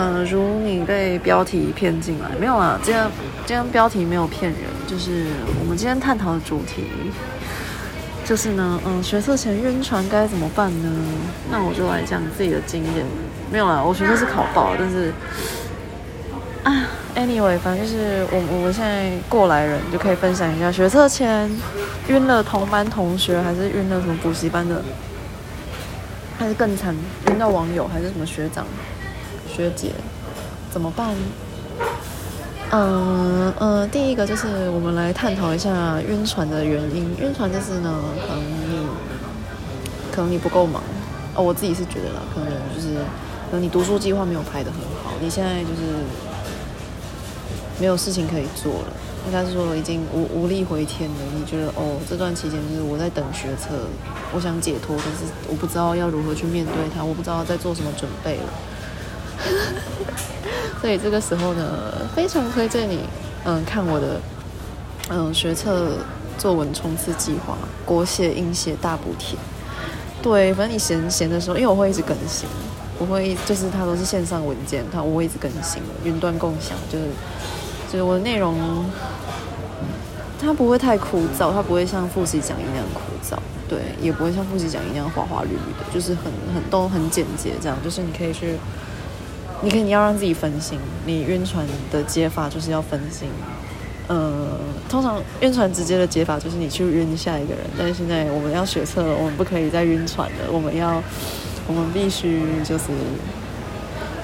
嗯，如你被标题骗进来，没有啦，今天今天标题没有骗人，就是我们今天探讨的主题，就是呢，嗯，学测前晕船该怎么办呢？那我就来讲自己的经验，没有啦，我学测是考爆，但是啊，anyway，反正就是我我们现在过来人就可以分享一下学测前晕了同班同学，还是晕了什么补习班的，还是更惨晕到网友，还是什么学长。学姐怎么办？嗯嗯，第一个就是我们来探讨一下晕船的原因。晕船就是呢，可能你可能你不够忙哦，我自己是觉得啦，可能就是可能你读书计划没有排得很好，你现在就是没有事情可以做了，应该是说已经无无力回天了。你觉得哦，这段期间就是我在等学测，我想解脱，但是我不知道要如何去面对它，我不知道在做什么准备了。所以这个时候呢，非常推荐你，嗯，看我的，嗯，学测作文冲刺计划，国写、英写大补贴。对，反正你闲闲的时候，因为我会一直更新，我会就是它都是线上文件，它我会一直更新，云端共享，就是就是我的内容，它不会太枯燥，它不会像复习讲义那样枯燥，对，也不会像复习讲义那样花花绿绿的，就是很很都很简洁，这样，就是你可以去。你可以，你要让自己分心。你晕船的解法就是要分心。呃，通常晕船直接的解法就是你去晕下一个人。但是现在我们要学测，我们不可以再晕船了。我们要，我们必须就是，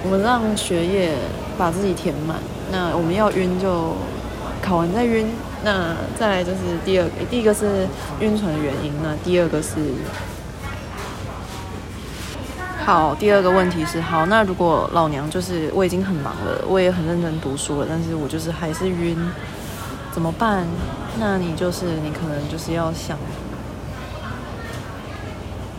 我们让学业把自己填满。那我们要晕就考完再晕。那再来就是第二个，第一个是晕船的原因。那第二个是。好，第二个问题是，好，那如果老娘就是我已经很忙了，我也很认真读书了，但是我就是还是晕，怎么办？那你就是你可能就是要想，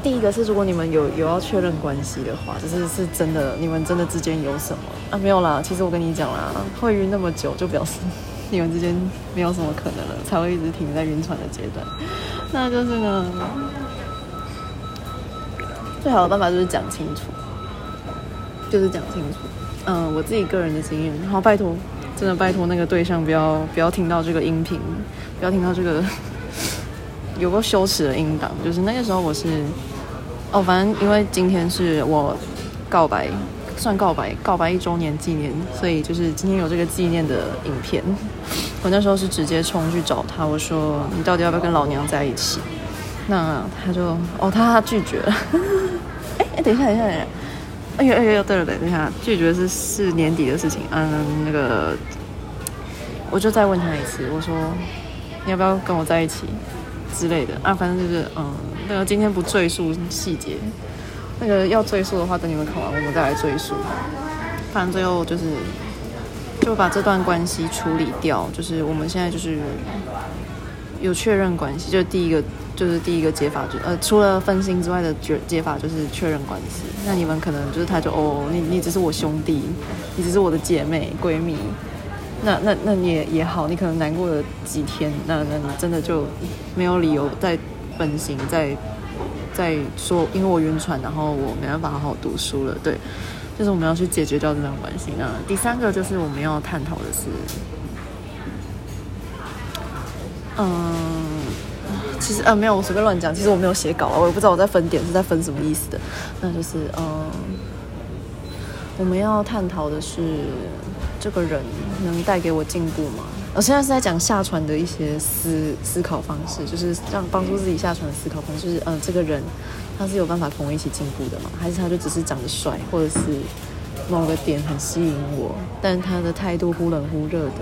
第一个是如果你们有有要确认关系的话，就是是真的，你们真的之间有什么啊？没有啦，其实我跟你讲啦，会晕那么久，就表示你们之间没有什么可能了，才会一直停在晕船的阶段。那就是呢。最好的办法就是讲清楚，就是讲清楚。嗯，我自己个人的经验。然后，拜托，真的拜托那个对象不要不要听到这个音频，不要听到这个 有过羞耻的音档。就是那个时候我是，哦，反正因为今天是我告白，算告白，告白一周年纪念，所以就是今天有这个纪念的影片。我那时候是直接冲去找他，我说你到底要不要跟老娘在一起？那他就哦，他拒绝了。等一下，等一下，等一下。哎呦哎呦，对了，等一下，拒绝是是年底的事情。嗯，那个，我就再问他一次，我说你要不要跟我在一起之类的啊？反正就是嗯，那个今天不赘述细节。那个要赘述的话，等你们考完我们再来赘述。反正最后就是就把这段关系处理掉，就是我们现在就是有确认关系，就第一个。就是第一个解法，就呃，除了分心之外的解解法就是确认关系。那你们可能就是他就哦，你你只是我兄弟，你只是我的姐妹闺蜜，那那那你也也好，你可能难过了几天，那那你真的就没有理由再分心，再再说因为我晕船，然后我没办法好好读书了。对，就是我们要去解决掉这段关系。那第三个就是我们要探讨的是，嗯。其实呃没有，我随便乱讲。其实我没有写稿啊，我也不知道我在分点是在分什么意思的。那就是嗯，我们要探讨的是这个人能带给我进步吗？我现在是在讲下船的一些思思考方式，就是让帮助自己下船的思考方式。就是嗯，这个人他是有办法跟我一起进步的吗？还是他就只是长得帅，或者是某个点很吸引我，但他的态度忽冷忽热的？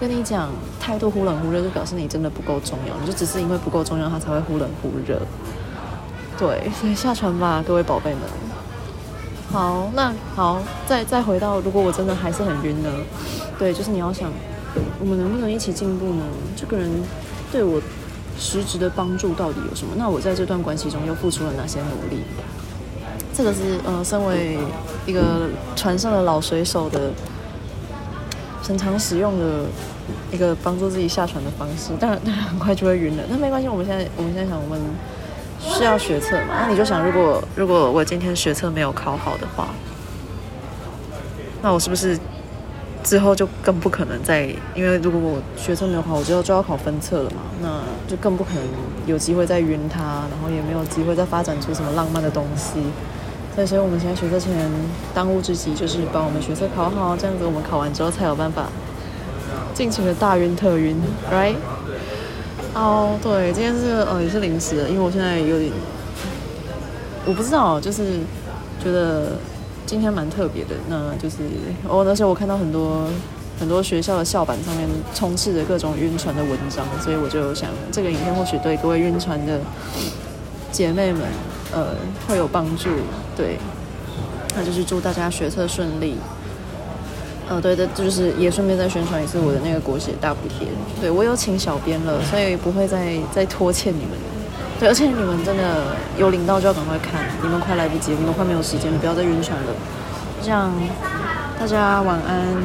跟你讲，态度忽冷忽热，就表示你真的不够重要。你就只是因为不够重要，他才会忽冷忽热。对，所以下船吧，各位宝贝们。好，那好，再再回到，如果我真的还是很晕呢？对，就是你要想，我们能不能一起进步呢？这个人对我实质的帮助到底有什么？那我在这段关系中又付出了哪些努力？这个是呃，身为一个船上的老水手的。很常使用的一个帮助自己下船的方式，但但很快就会晕了。那没关系，我们现在我们现在想，我们是要学测嘛？那你就想，如果如果我今天学测没有考好的话，那我是不是之后就更不可能再？因为如果我学测没有考，我之后就要考分测了嘛，那就更不可能有机会再晕它，然后也没有机会再发展出什么浪漫的东西。那所以，我们现在学测前当务之急就是把我们学测考好，这样子我们考完之后才有办法尽情的大晕特晕，right？哦，对，今天是呃也是临时的，因为我现在有点我不知道，就是觉得今天蛮特别的，那就是哦，而且我看到很多很多学校的校板上面充斥着各种晕船的文章，所以我就想这个影片或许对各位晕船的姐妹们。呃，会有帮助，对，那就是祝大家学测顺利。呃，对的，就是也顺便再宣传一次我的那个国写大补贴。对我有请小编了，所以不会再再拖欠你们。对，而且你们真的有领到就要赶快看，你们快来不及，你们快没有时间了，不要再晕船了。这样，大家晚安。